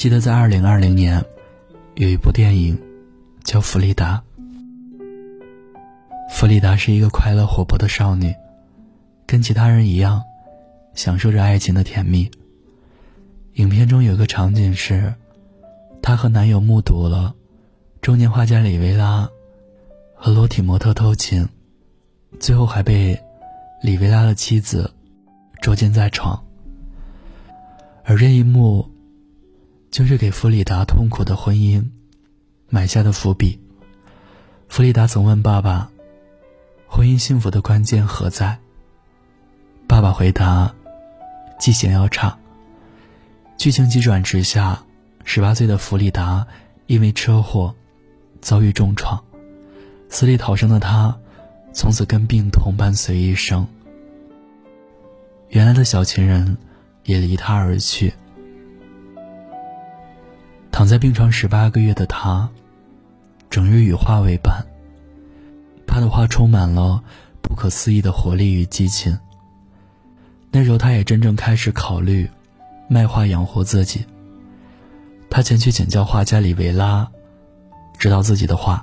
记得在二零二零年，有一部电影叫《弗里达》。弗里达是一个快乐活泼的少女，跟其他人一样，享受着爱情的甜蜜。影片中有个场景是，她和男友目睹了中年画家里维拉和裸体模特偷情，最后还被里维拉的妻子捉奸在床。而这一幕。就是给弗里达痛苦的婚姻埋下的伏笔。弗里达曾问爸爸：“婚姻幸福的关键何在？”爸爸回答：“记性要差。”剧情急转直下，十八岁的弗里达因为车祸遭遇重创，死里逃生的他从此跟病痛伴随一生。原来的小情人也离他而去。躺在病床十八个月的他，整日与画为伴。他的画充满了不可思议的活力与激情。那时候，他也真正开始考虑卖画养活自己。他前去请教画家里维拉，指导自己的画。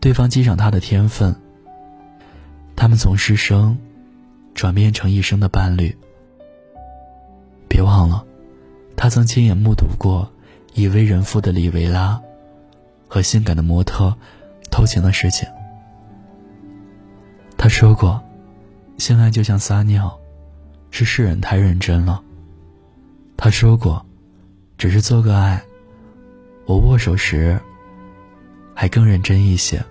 对方欣赏他的天分。他们从师生转变成一生的伴侣。别忘了，他曾亲眼目睹过。已为人父的里维拉和性感的模特偷情的事情，他说过：“性爱就像撒尿，是世人太认真了。”他说过：“只是做个爱，我握手时还更认真一些。”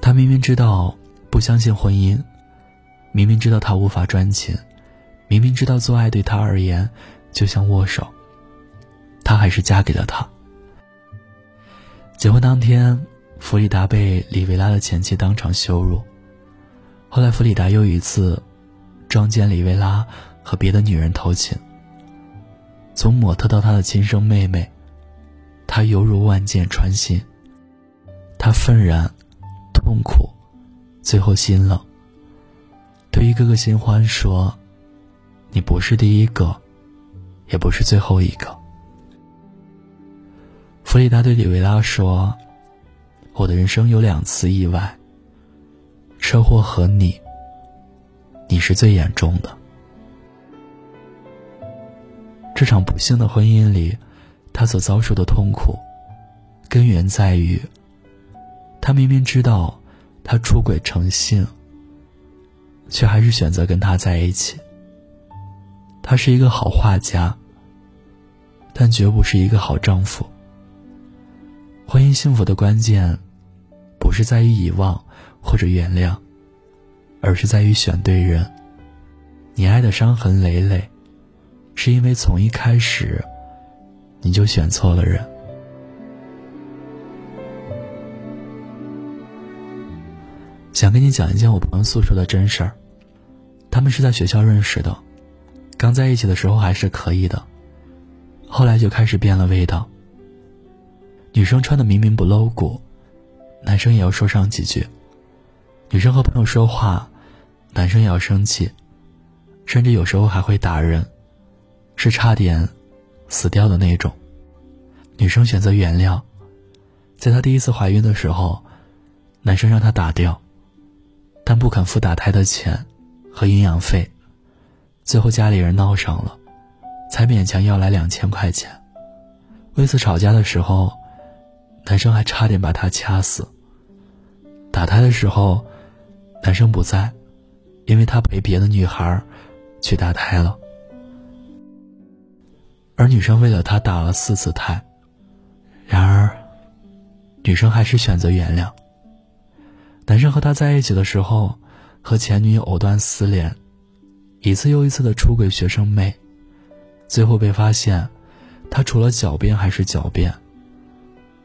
他明明知道不相信婚姻，明明知道他无法专情，明明知道做爱对他而言就像握手。她还是嫁给了他。结婚当天，弗里达被里维拉的前妻当场羞辱。后来，弗里达又一次撞见里维拉和别的女人偷情。从模特到她的亲生妹妹，她犹如万箭穿心。她愤然、痛苦，最后心冷，对一个个新欢说：“你不是第一个，也不是最后一个。”弗里达对里维拉说：“我的人生有两次意外，车祸和你，你是最严重的。这场不幸的婚姻里，他所遭受的痛苦，根源在于，他明明知道他出轨成性，却还是选择跟他在一起。他是一个好画家，但绝不是一个好丈夫。”婚姻幸福的关键，不是在于遗忘或者原谅，而是在于选对人。你爱的伤痕累累，是因为从一开始，你就选错了人。想跟你讲一件我朋友诉说的真事儿。他们是在学校认识的，刚在一起的时候还是可以的，后来就开始变了味道。女生穿的明明不露骨，男生也要说上几句。女生和朋友说话，男生也要生气，甚至有时候还会打人，是差点死掉的那种。女生选择原谅，在她第一次怀孕的时候，男生让她打掉，但不肯付打胎的钱和营养费，最后家里人闹上了，才勉强要来两千块钱。为此吵架的时候。男生还差点把她掐死。打胎的时候，男生不在，因为他陪别的女孩去打胎了。而女生为了他打了四次胎。然而，女生还是选择原谅。男生和她在一起的时候，和前女友藕断丝连，一次又一次的出轨学生妹，最后被发现，他除了狡辩还是狡辩。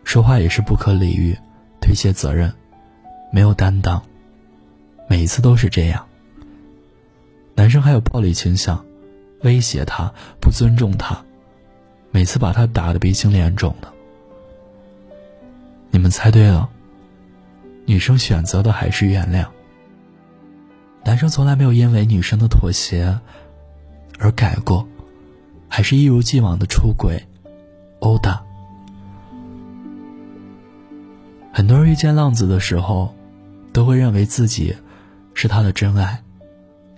说话也是不可理喻，推卸责任，没有担当，每一次都是这样。男生还有暴力倾向，威胁她，不尊重她，每次把她打得鼻青脸肿的。你们猜对了，女生选择的还是原谅。男生从来没有因为女生的妥协而改过，还是一如既往的出轨、殴打。很多人遇见浪子的时候，都会认为自己是他的真爱，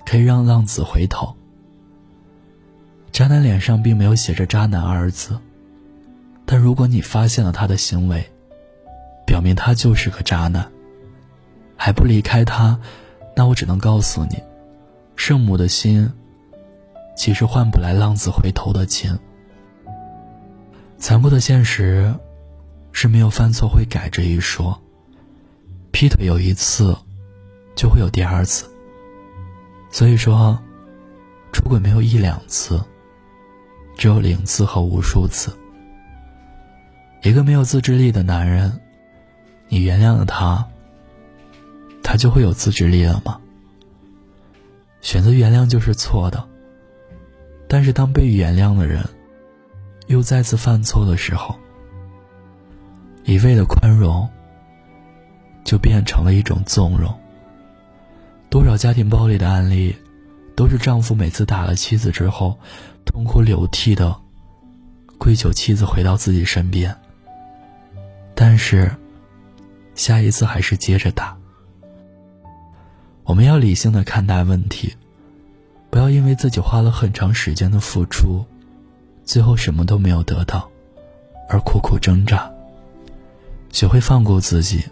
可以让浪子回头。渣男脸上并没有写着“渣男”二字，但如果你发现了他的行为，表明他就是个渣男，还不离开他，那我只能告诉你，圣母的心其实换不来浪子回头的情。残酷的现实。是没有犯错会改这一说。劈腿有一次，就会有第二次。所以说，出轨没有一两次，只有零次和无数次。一个没有自制力的男人，你原谅了他，他就会有自制力了吗？选择原谅就是错的。但是当被原谅的人，又再次犯错的时候，一味的宽容，就变成了一种纵容。多少家庭暴力的案例，都是丈夫每次打了妻子之后，痛哭流涕的跪求妻子回到自己身边。但是，下一次还是接着打。我们要理性的看待问题，不要因为自己花了很长时间的付出，最后什么都没有得到，而苦苦挣扎。学会放过自己，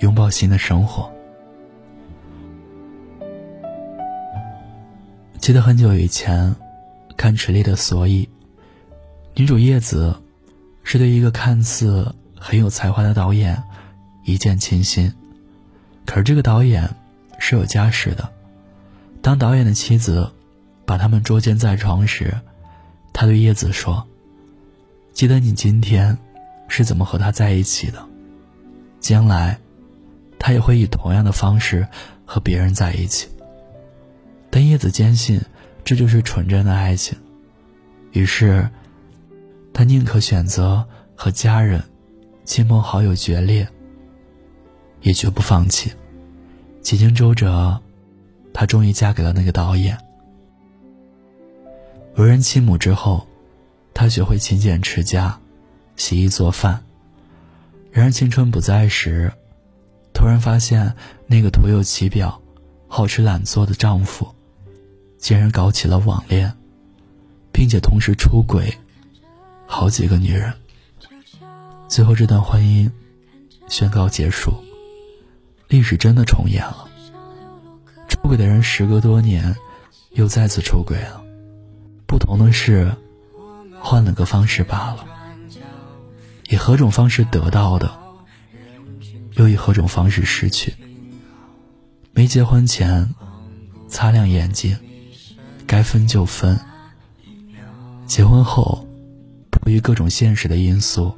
拥抱新的生活。记得很久以前看池莉的《所以》，女主叶子是对一个看似很有才华的导演一见倾心，可是这个导演是有家室的。当导演的妻子把他们捉奸在床时，他对叶子说：“记得你今天。”是怎么和他在一起的？将来，他也会以同样的方式和别人在一起。但叶子坚信这就是纯真的爱情，于是，他宁可选择和家人、亲朋好友决裂，也绝不放弃。几经周折，她终于嫁给了那个导演。为人妻母之后，她学会勤俭持家。洗衣做饭。然而青春不在时，突然发现那个徒有其表、好吃懒做的丈夫，竟然搞起了网恋，并且同时出轨好几个女人。最后这段婚姻宣告结束，历史真的重演了。出轨的人时隔多年又再次出轨了，不同的是换了个方式罢了。以何种方式得到的，又以何种方式失去？没结婚前，擦亮眼睛，该分就分；结婚后，迫于各种现实的因素，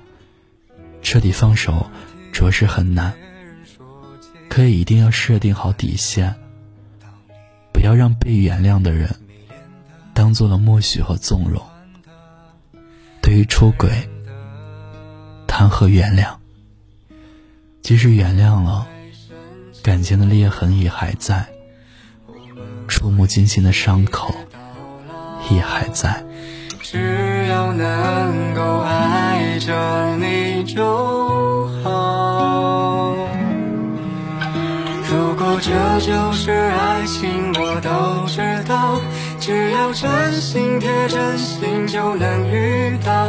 彻底放手，着实很难。可以一定要设定好底线，不要让被原谅的人当做了默许和纵容。对于出轨。谈何原谅？即使原谅了，感情的裂痕也还在，触目惊心的伤口也还在。只要能够爱着你就好。如果这就是爱情，我都知道。只要真心贴真心，就能遇到。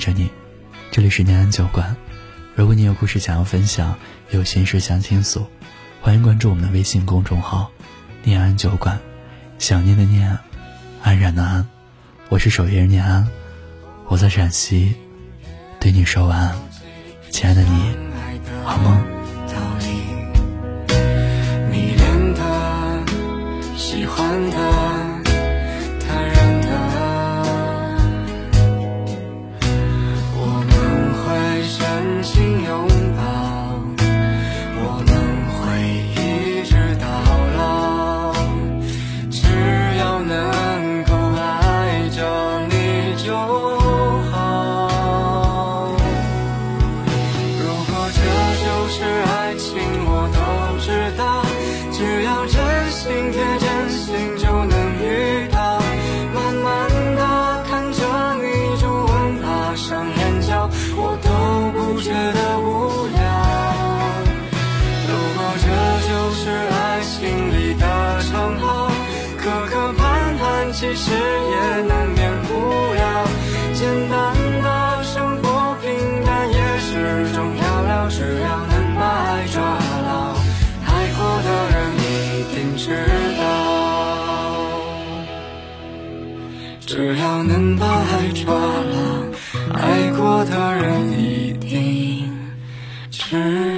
着你。这里是念安酒馆。如果你有故事想要分享，有心事想倾诉，欢迎关注我们的微信公众号“念安酒馆”。想念的念，安然的安。我是守夜人念安，我在陕西，对你说晚安，亲爱的你，好梦。喜欢，的。把爱抓牢，爱过的人一定知。